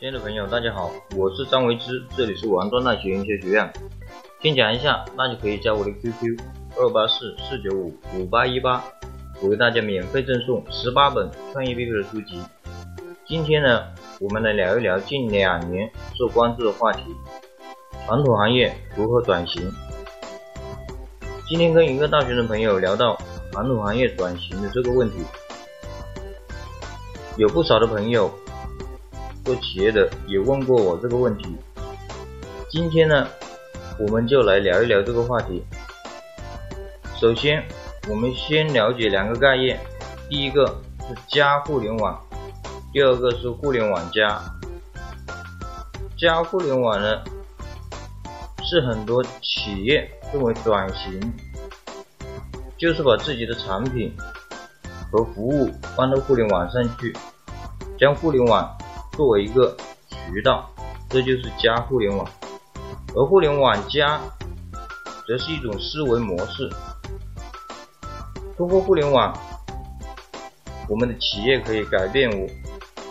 亲爱的朋友，大家好，我是张维之，这里是王庄大学营销学院。先讲一下，那就可以加我的 QQ 二八四四九五五八一八，我为大家免费赠送十八本创业必备的书籍。今天呢，我们来聊一聊近两年受关注的话题：传统行业如何转型。今天跟一个大学生朋友聊到传统行业转型的这个问题，有不少的朋友。做企业的也问过我这个问题，今天呢，我们就来聊一聊这个话题。首先，我们先了解两个概念，第一个是“加互联网”，第二个是“互联网加”。加互联网呢，是很多企业认为转型，就是把自己的产品和服务放到互联网上去，将互联网。作为一个渠道，这就是加互联网；而互联网加，则是一种思维模式。通过互联网，我们的企业可以改变我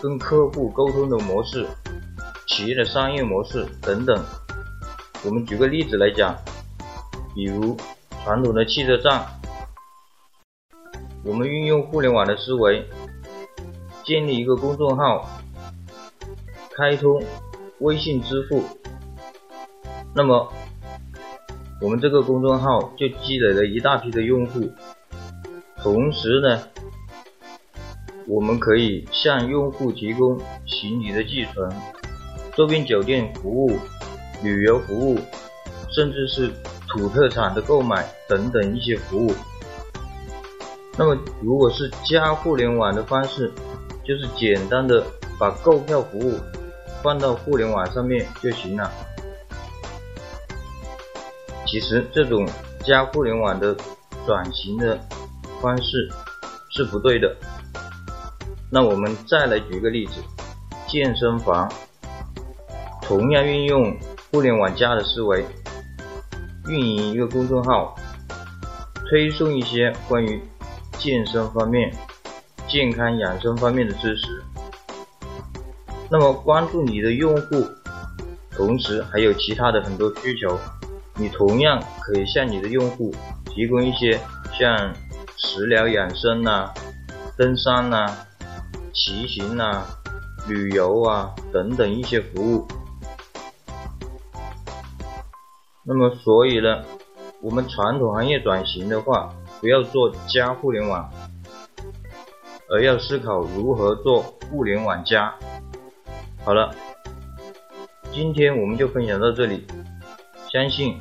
跟客户沟通的模式、企业的商业模式等等。我们举个例子来讲，比如传统的汽车站，我们运用互联网的思维，建立一个公众号。开通微信支付，那么我们这个公众号就积累了一大批的用户。同时呢，我们可以向用户提供行李的寄存、周边酒店服务、旅游服务，甚至是土特产的购买等等一些服务。那么，如果是加互联网的方式，就是简单的把购票服务。放到互联网上面就行了。其实这种加互联网的转型的方式是不对的。那我们再来举个例子，健身房同样运用互联网加的思维，运营一个公众号，推送一些关于健身方面、健康养生方面的知识。那么关注你的用户，同时还有其他的很多需求，你同样可以向你的用户提供一些像食疗养生呐、登山呐、骑行呐、旅游啊等等一些服务。那么所以呢，我们传统行业转型的话，不要做加互联网，而要思考如何做互联网加。好了，今天我们就分享到这里，相信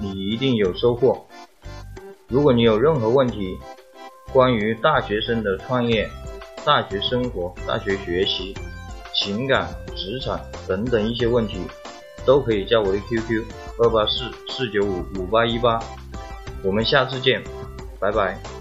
你一定有收获。如果你有任何问题，关于大学生的创业、大学生活、大学学习、情感、职场等等一些问题，都可以加我的 QQ 二八四四九五五八一八。我们下次见，拜拜。